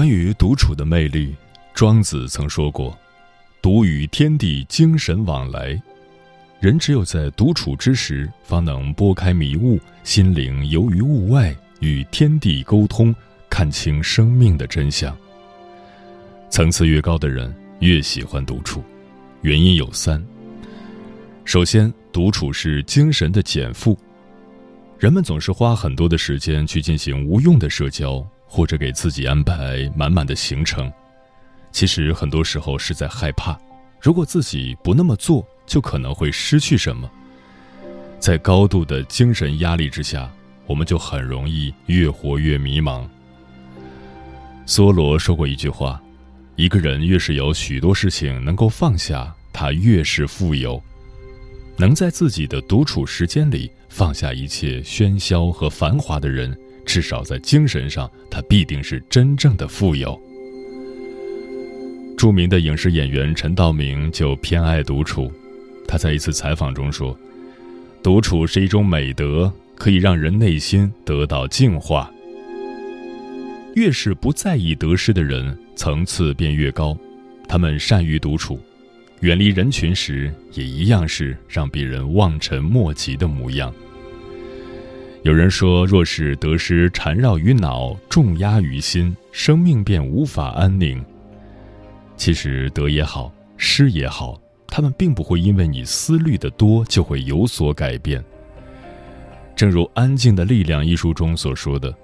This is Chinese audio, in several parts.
关于独处的魅力，庄子曾说过：“独与天地精神往来。”人只有在独处之时，方能拨开迷雾，心灵游于物外，与天地沟通，看清生命的真相。层次越高的人，越喜欢独处，原因有三。首先，独处是精神的减负。人们总是花很多的时间去进行无用的社交，或者给自己安排满满的行程。其实很多时候是在害怕，如果自己不那么做，就可能会失去什么。在高度的精神压力之下，我们就很容易越活越迷茫。梭罗说过一句话：“一个人越是有许多事情能够放下，他越是富有。能在自己的独处时间里。”放下一切喧嚣和繁华的人，至少在精神上，他必定是真正的富有。著名的影视演员陈道明就偏爱独处，他在一次采访中说：“独处是一种美德，可以让人内心得到净化。越是不在意得失的人，层次便越高，他们善于独处。”远离人群时，也一样是让别人望尘莫及的模样。有人说，若是得失缠绕于脑，重压于心，生命便无法安宁。其实得也好，失也好，他们并不会因为你思虑的多就会有所改变。正如《安静的力量》一书中所说的，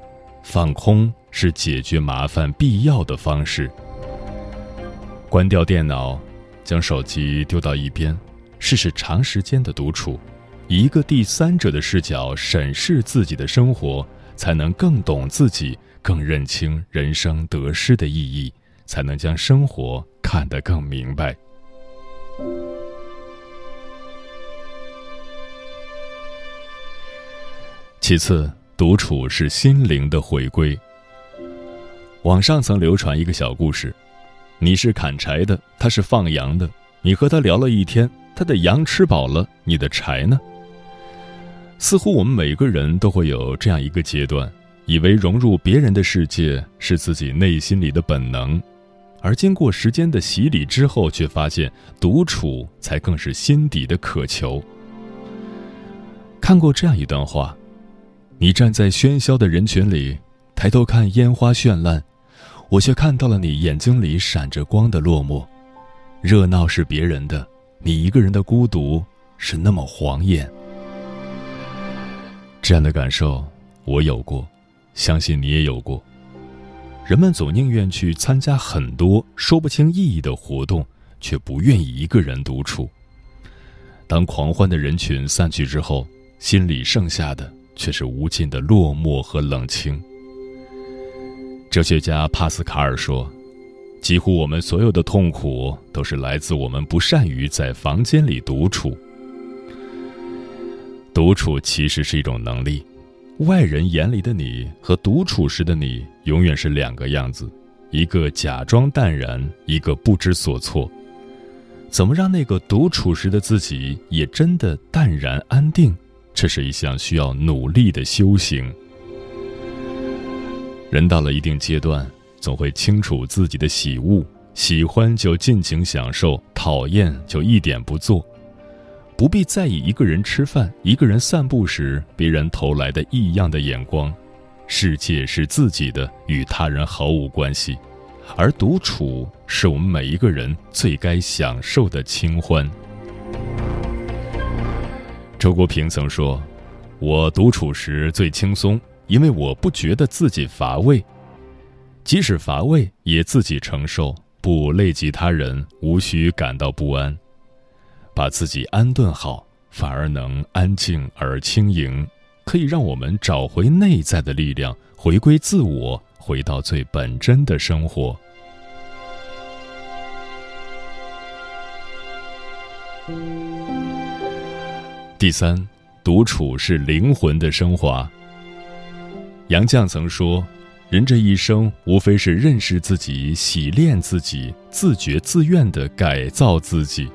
放空是解决麻烦必要的方式。关掉电脑。将手机丢到一边，试试长时间的独处，一个第三者的视角审视自己的生活，才能更懂自己，更认清人生得失的意义，才能将生活看得更明白。其次，独处是心灵的回归。网上曾流传一个小故事。你是砍柴的，他是放羊的。你和他聊了一天，他的羊吃饱了，你的柴呢？似乎我们每个人都会有这样一个阶段，以为融入别人的世界是自己内心里的本能，而经过时间的洗礼之后，却发现独处才更是心底的渴求。看过这样一段话：你站在喧嚣的人群里，抬头看烟花绚烂。我却看到了你眼睛里闪着光的落寞，热闹是别人的，你一个人的孤独是那么晃眼。这样的感受我有过，相信你也有过。人们总宁愿去参加很多说不清意义的活动，却不愿意一个人独处。当狂欢的人群散去之后，心里剩下的却是无尽的落寞和冷清。哲学家帕斯卡尔说：“几乎我们所有的痛苦，都是来自我们不善于在房间里独处。独处其实是一种能力。外人眼里的你和独处时的你，永远是两个样子：一个假装淡然，一个不知所措。怎么让那个独处时的自己也真的淡然安定？这是一项需要努力的修行。”人到了一定阶段，总会清楚自己的喜恶，喜欢就尽情享受，讨厌就一点不做。不必在意一个人吃饭、一个人散步时别人投来的异样的眼光。世界是自己的，与他人毫无关系，而独处是我们每一个人最该享受的清欢。周国平曾说：“我独处时最轻松，因为我不觉得自己乏味，即使乏味也自己承受，不累及他人，无需感到不安。把自己安顿好，反而能安静而轻盈。”可以让我们找回内在的力量，回归自我，回到最本真的生活。第三，独处是灵魂的升华。杨绛曾说：“人这一生，无非是认识自己、洗练自己、自觉自愿的改造自己。”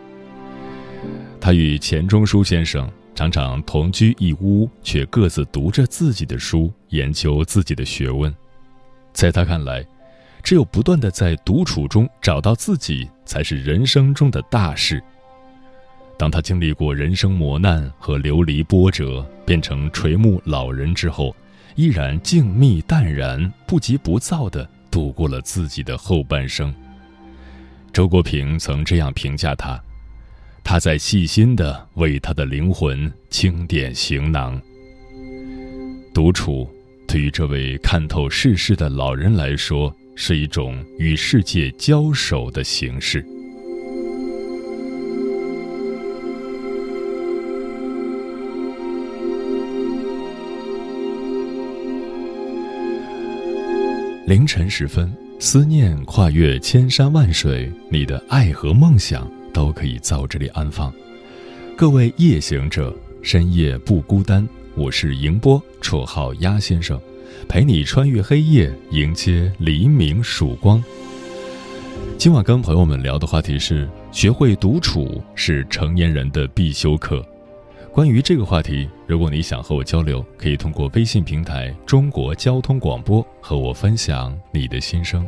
他与钱钟书先生。常常同居一屋，却各自读着自己的书，研究自己的学问。在他看来，只有不断的在独处中找到自己，才是人生中的大事。当他经历过人生磨难和流离波折，变成垂暮老人之后，依然静谧淡然、不急不躁地度过了自己的后半生。周国平曾这样评价他。他在细心的为他的灵魂清点行囊。独处对于这位看透世事的老人来说，是一种与世界交手的形式。凌晨时分，思念跨越千山万水，你的爱和梦想。都可以在我这里安放。各位夜行者，深夜不孤单。我是迎波，绰号鸭先生，陪你穿越黑夜，迎接黎明曙光。今晚跟朋友们聊的话题是：学会独处是成年人的必修课。关于这个话题，如果你想和我交流，可以通过微信平台“中国交通广播”和我分享你的心声。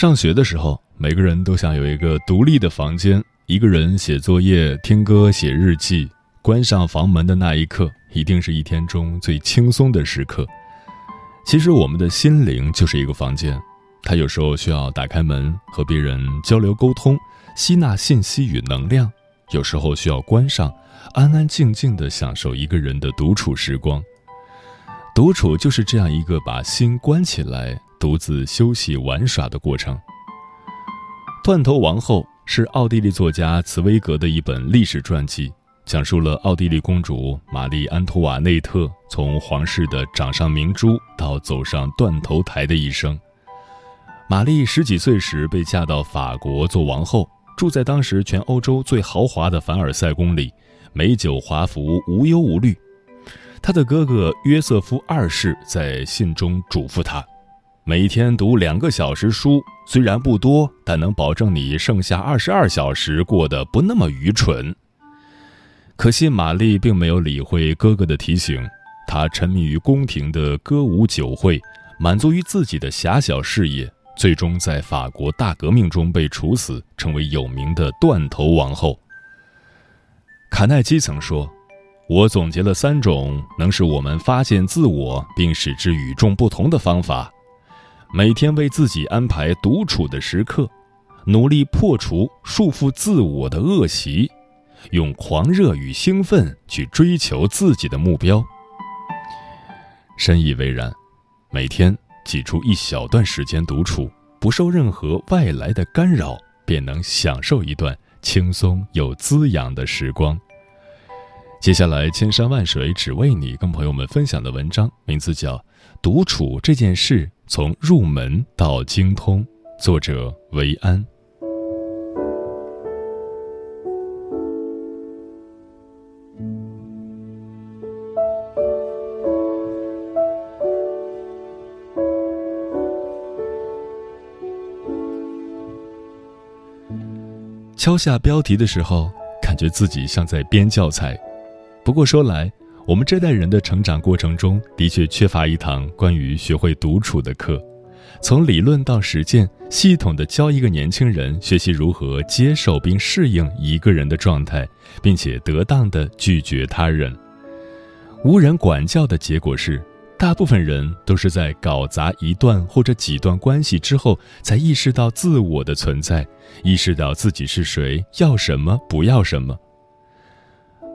上学的时候，每个人都想有一个独立的房间，一个人写作业、听歌、写日记。关上房门的那一刻，一定是一天中最轻松的时刻。其实，我们的心灵就是一个房间，它有时候需要打开门和别人交流沟通，吸纳信息与能量；有时候需要关上，安安静静的享受一个人的独处时光。独处就是这样一个把心关起来。独自休息玩耍的过程。《断头王后》是奥地利作家茨威格的一本历史传记，讲述了奥地利公主玛丽安托瓦内特从皇室的掌上明珠到走上断头台的一生。玛丽十几岁时被嫁到法国做王后，住在当时全欧洲最豪华的凡尔赛宫里，美酒华服，无忧无虑。她的哥哥约瑟夫二世在信中嘱咐她。每天读两个小时书，虽然不多，但能保证你剩下二十二小时过得不那么愚蠢。可惜玛丽并没有理会哥哥的提醒，她沉迷于宫廷的歌舞酒会，满足于自己的狭小事业，最终在法国大革命中被处死，成为有名的断头王后。卡耐基曾说：“我总结了三种能使我们发现自我并使之与众不同的方法。”每天为自己安排独处的时刻，努力破除束缚自我的恶习，用狂热与兴奋去追求自己的目标。深以为然，每天挤出一小段时间独处，不受任何外来的干扰，便能享受一段轻松又滋养的时光。接下来，千山万水只为你，跟朋友们分享的文章名字叫《独处这件事从入门到精通》，作者维安。敲下标题的时候，感觉自己像在编教材。不过说来，我们这代人的成长过程中的确缺乏一堂关于学会独处的课，从理论到实践，系统的教一个年轻人学习如何接受并适应一个人的状态，并且得当的拒绝他人。无人管教的结果是，大部分人都是在搞砸一段或者几段关系之后，才意识到自我的存在，意识到自己是谁，要什么，不要什么。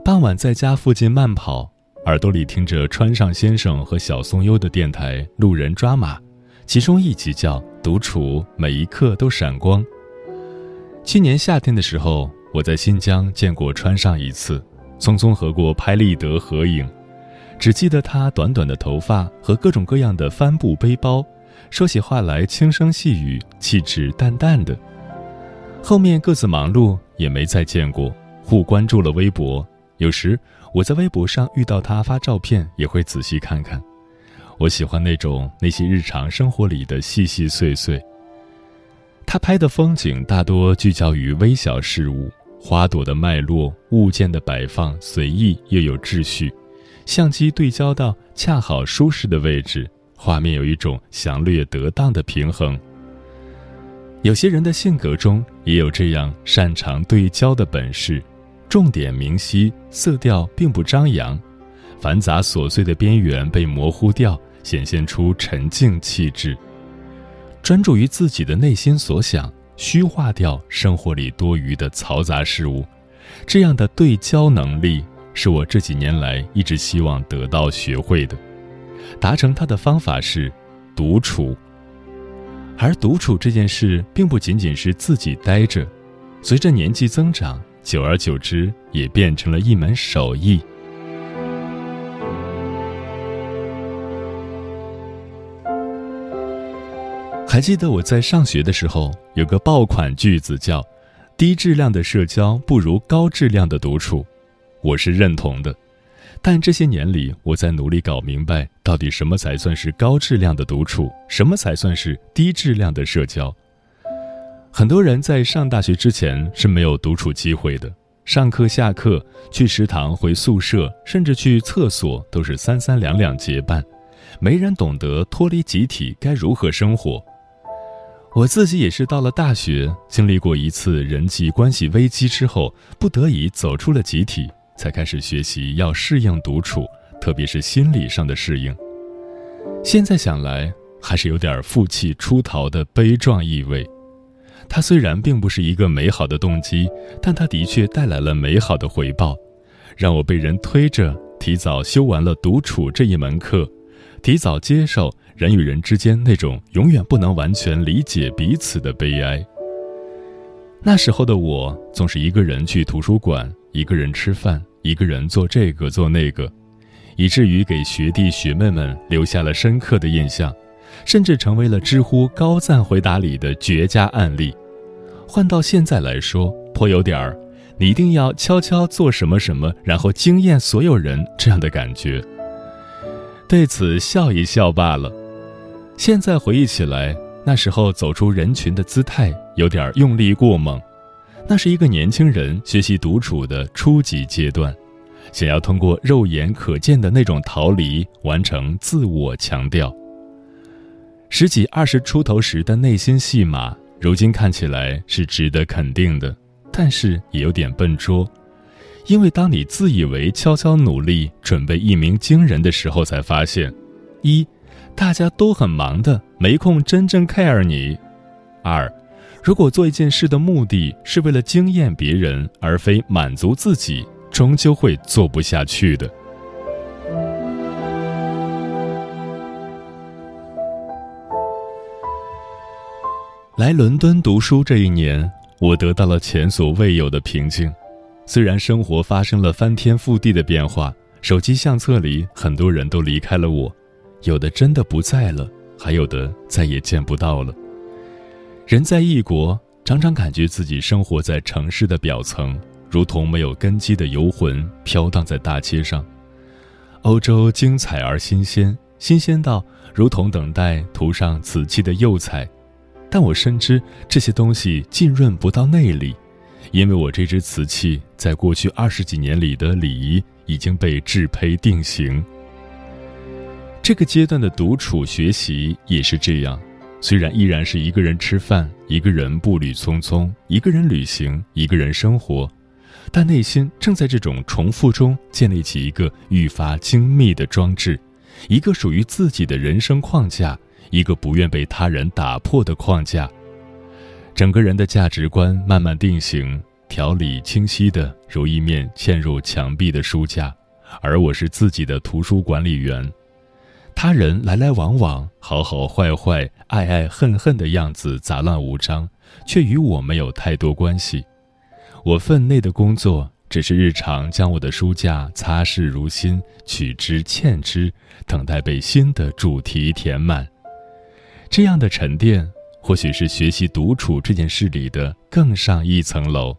傍晚在家附近慢跑，耳朵里听着川上先生和小松优的电台《路人抓马》，其中一集叫《独处，每一刻都闪光》。去年夏天的时候，我在新疆见过川上一次，匆匆和过拍立得合影，只记得他短短的头发和各种各样的帆布背包，说起话来轻声细语，气质淡淡的。后面各自忙碌，也没再见过，互关注了微博。有时我在微博上遇到他发照片，也会仔细看看。我喜欢那种那些日常生活里的细细碎碎。他拍的风景大多聚焦于微小事物，花朵的脉络，物件的摆放随意又有秩序，相机对焦到恰好舒适的位置，画面有一种详略得当的平衡。有些人的性格中也有这样擅长对焦的本事。重点明晰，色调并不张扬，繁杂琐碎的边缘被模糊掉，显现出沉静气质。专注于自己的内心所想，虚化掉生活里多余的嘈杂事物，这样的对焦能力是我这几年来一直希望得到学会的。达成它的方法是独处，而独处这件事并不仅仅是自己待着，随着年纪增长。久而久之，也变成了一门手艺。还记得我在上学的时候，有个爆款句子叫“低质量的社交不如高质量的独处”，我是认同的。但这些年里，我在努力搞明白，到底什么才算是高质量的独处，什么才算是低质量的社交。很多人在上大学之前是没有独处机会的，上课、下课、去食堂、回宿舍，甚至去厕所都是三三两两结伴，没人懂得脱离集体该如何生活。我自己也是到了大学，经历过一次人际关系危机之后，不得已走出了集体，才开始学习要适应独处，特别是心理上的适应。现在想来，还是有点负气出逃的悲壮意味。它虽然并不是一个美好的动机，但它的确带来了美好的回报，让我被人推着提早修完了独处这一门课，提早接受人与人之间那种永远不能完全理解彼此的悲哀。那时候的我总是一个人去图书馆，一个人吃饭，一个人做这个做那个，以至于给学弟学妹们留下了深刻的印象。甚至成为了知乎高赞回答里的绝佳案例。换到现在来说，颇有点儿“你一定要悄悄做什么什么，然后惊艳所有人”这样的感觉。对此笑一笑罢了。现在回忆起来，那时候走出人群的姿态有点用力过猛。那是一个年轻人学习独处的初级阶段，想要通过肉眼可见的那种逃离，完成自我强调。十几二十出头时的内心戏码，如今看起来是值得肯定的，但是也有点笨拙，因为当你自以为悄悄努力准备一鸣惊人的时候，才发现：一，大家都很忙的，没空真正 care 你；二，如果做一件事的目的是为了惊艳别人，而非满足自己，终究会做不下去的。来伦敦读书这一年，我得到了前所未有的平静。虽然生活发生了翻天覆地的变化，手机相册里很多人都离开了我，有的真的不在了，还有的再也见不到了。人在异国，常常感觉自己生活在城市的表层，如同没有根基的游魂飘荡在大街上。欧洲精彩而新鲜，新鲜到如同等待涂上瓷器的釉彩。但我深知这些东西浸润不到内里，因为我这只瓷器在过去二十几年里的礼仪已经被制胚定型。这个阶段的独处学习也是这样，虽然依然是一个人吃饭，一个人步履匆匆，一个人旅行，一个人生活，但内心正在这种重复中建立起一个愈发精密的装置，一个属于自己的人生框架。一个不愿被他人打破的框架，整个人的价值观慢慢定型，条理清晰的如一面嵌入墙壁的书架，而我是自己的图书管理员。他人来来往往，好好坏坏，爱爱恨恨的样子杂乱无章，却与我没有太多关系。我分内的工作只是日常将我的书架擦拭如新，取之嵌之，等待被新的主题填满。这样的沉淀，或许是学习独处这件事里的更上一层楼。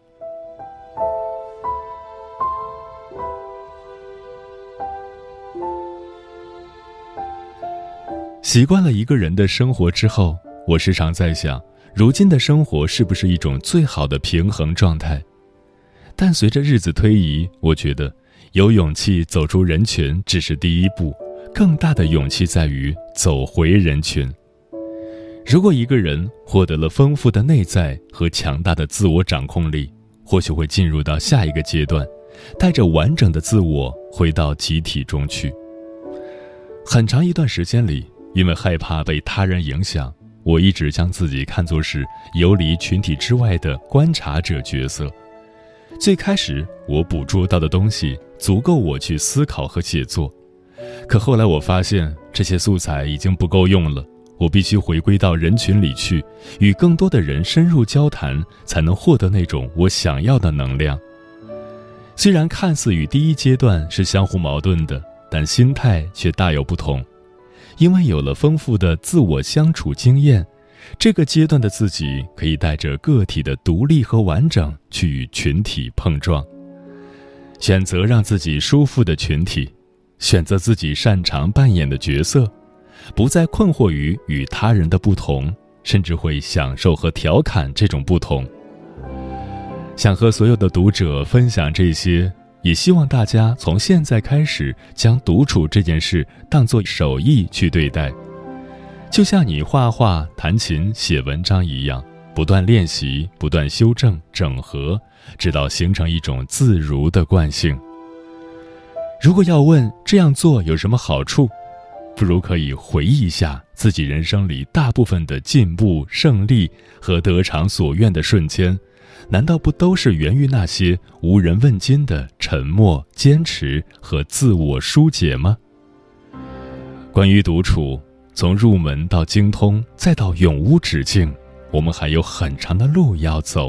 习惯了一个人的生活之后，我时常在想，如今的生活是不是一种最好的平衡状态？但随着日子推移，我觉得有勇气走出人群只是第一步，更大的勇气在于走回人群。如果一个人获得了丰富的内在和强大的自我掌控力，或许会进入到下一个阶段，带着完整的自我回到集体中去。很长一段时间里，因为害怕被他人影响，我一直将自己看作是游离群体之外的观察者角色。最开始，我捕捉到的东西足够我去思考和写作，可后来我发现这些素材已经不够用了。我必须回归到人群里去，与更多的人深入交谈，才能获得那种我想要的能量。虽然看似与第一阶段是相互矛盾的，但心态却大有不同。因为有了丰富的自我相处经验，这个阶段的自己可以带着个体的独立和完整去与群体碰撞，选择让自己舒服的群体，选择自己擅长扮演的角色。不再困惑于与他人的不同，甚至会享受和调侃这种不同。想和所有的读者分享这些，也希望大家从现在开始将独处这件事当作手艺去对待，就像你画画、弹琴、写文章一样，不断练习，不断修正、整合，直到形成一种自如的惯性。如果要问这样做有什么好处？不如可以回忆一下自己人生里大部分的进步、胜利和得偿所愿的瞬间，难道不都是源于那些无人问津的沉默、坚持和自我疏解吗？关于独处，从入门到精通，再到永无止境，我们还有很长的路要走。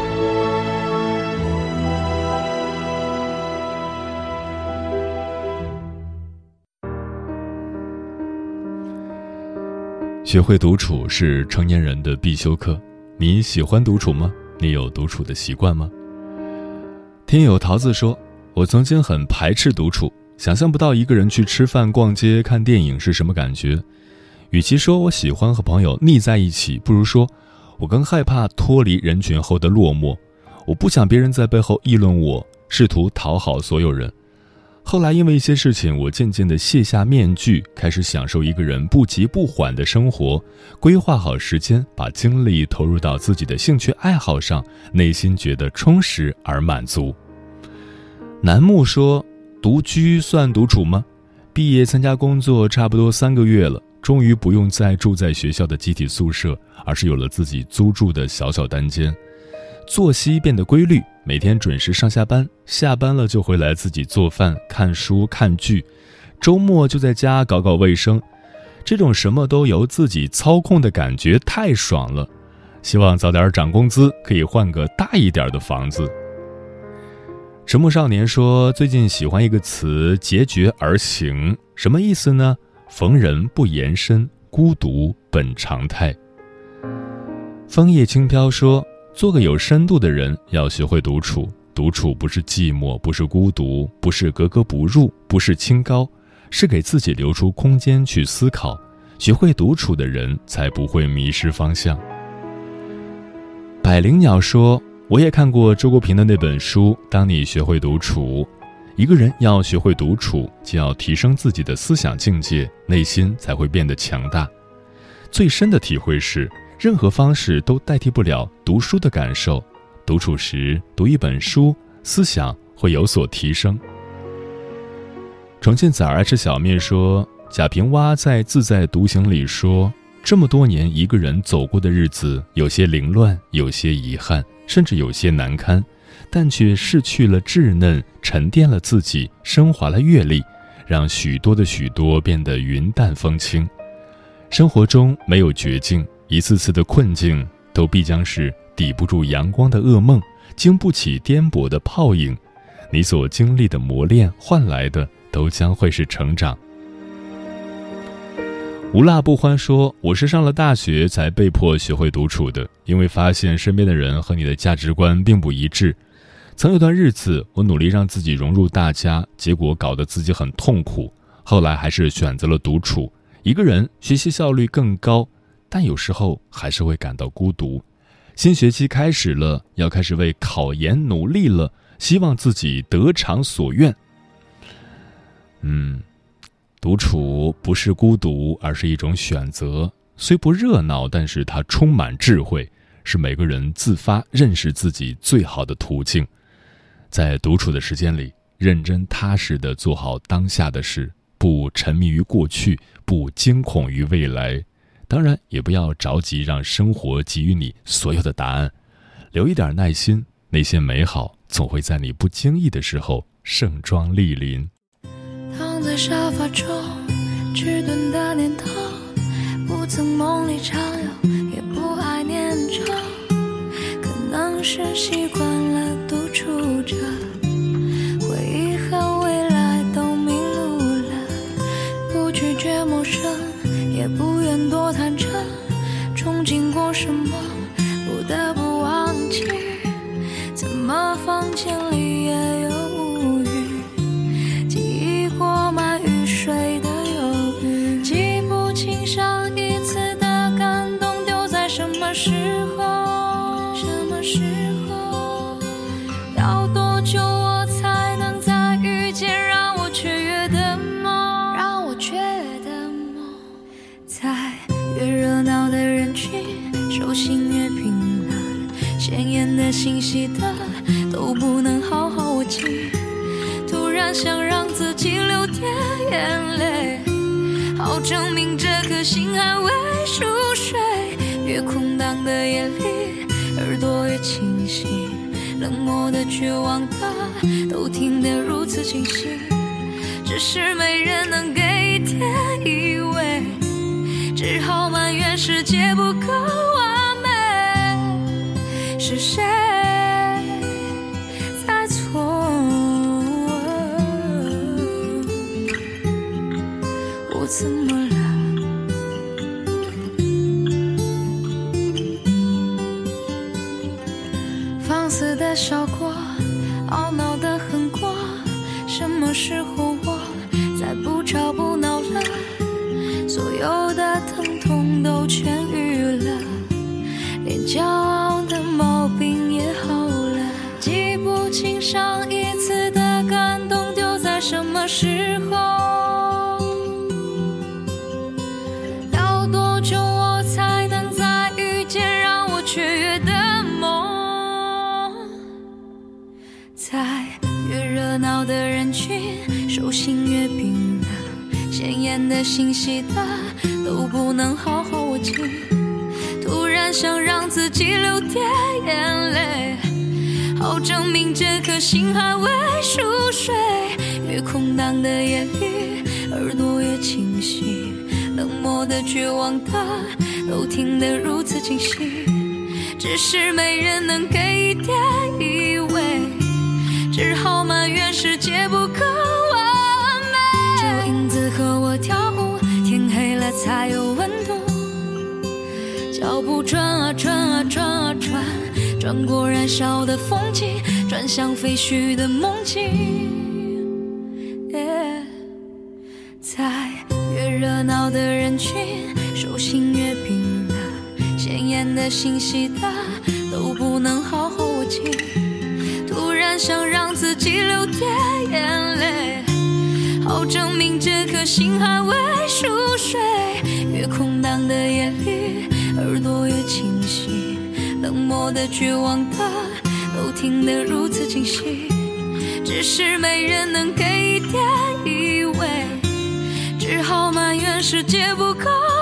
学会独处是成年人的必修课。你喜欢独处吗？你有独处的习惯吗？听友桃子说：“我曾经很排斥独处，想象不到一个人去吃饭、逛街、看电影是什么感觉。与其说我喜欢和朋友腻在一起，不如说我更害怕脱离人群后的落寞。我不想别人在背后议论我，试图讨好所有人。”后来因为一些事情，我渐渐的卸下面具，开始享受一个人不急不缓的生活，规划好时间，把精力投入到自己的兴趣爱好上，内心觉得充实而满足。楠木说：“独居算独处吗？毕业参加工作差不多三个月了，终于不用再住在学校的集体宿舍，而是有了自己租住的小小单间。”作息变得规律，每天准时上下班，下班了就回来自己做饭、看书、看剧，周末就在家搞搞卫生。这种什么都由自己操控的感觉太爽了。希望早点涨工资，可以换个大一点的房子。沉默少年说：“最近喜欢一个词‘结绝而行’，什么意思呢？逢人不言深，孤独本常态。”枫叶轻飘说。做个有深度的人，要学会独处。独处不是寂寞，不是孤独，不是格格不入，不是清高，是给自己留出空间去思考。学会独处的人，才不会迷失方向。百灵鸟说：“我也看过周国平的那本书。当你学会独处，一个人要学会独处，就要提升自己的思想境界，内心才会变得强大。最深的体会是。”任何方式都代替不了读书的感受。独处时读一本书，思想会有所提升。重庆崽儿爱吃小面说：“贾平凹在《自在独行》里说，这么多年一个人走过的日子，有些凌乱，有些遗憾，甚至有些难堪，但却逝去了稚嫩，沉淀了自己，升华了阅历，让许多的许多变得云淡风轻。生活中没有绝境。”一次次的困境，都必将是抵不住阳光的噩梦，经不起颠簸的泡影。你所经历的磨练换来的，都将会是成长。无辣不欢说：“我是上了大学才被迫学会独处的，因为发现身边的人和你的价值观并不一致。曾有段日子，我努力让自己融入大家，结果搞得自己很痛苦。后来还是选择了独处，一个人学习效率更高。”但有时候还是会感到孤独。新学期开始了，要开始为考研努力了，希望自己得偿所愿。嗯，独处不是孤独，而是一种选择。虽不热闹，但是它充满智慧，是每个人自发认识自己最好的途径。在独处的时间里，认真踏实的做好当下的事，不沉迷于过去，不惊恐于未来。当然，也不要着急让生活给予你所有的答案，留一点耐心，那些美好总会在你不经意的时候盛装莅临。躺在沙发中，迟钝的念头，不曾梦里常有，也不爱念旧，可能是习惯了独处着，回忆和未来都迷路了，不拒绝陌生。也不，经过什么，不得不忘记。怎么放进证明这颗心还未熟睡。越空荡的夜里，耳朵越清晰，冷漠的、绝望的，都听得如此清晰。只是没人能给一点依偎，只好埋怨世界不够完美。是谁？的笑过，懊恼的恨过，什么时候我再不吵不闹了？所有的疼痛都痊愈了，连骄傲的毛病也好了。记不清上一次的感动丢在什么。时信息的都不能好好握紧。突然想让自己流点眼泪，好证明这颗心还未熟睡。越空荡的夜里，耳朵越清晰，冷漠的、绝望的，都听得如此清晰。只是没人能给一点依偎，只好埋怨世界不够。和我跳舞，天黑了才有温度。脚步转啊转啊转啊转，转过燃烧的风景，转向废墟的梦境。在越热闹的人群，手心越冰冷，鲜艳的信息的都不能好好握紧。突然想让自己流点眼泪，证明这颗心还未熟睡越空荡的夜里耳朵越清晰。冷漠的绝望的都听得如此清晰。只是没人能给一点依偎。只好埋怨世界不够。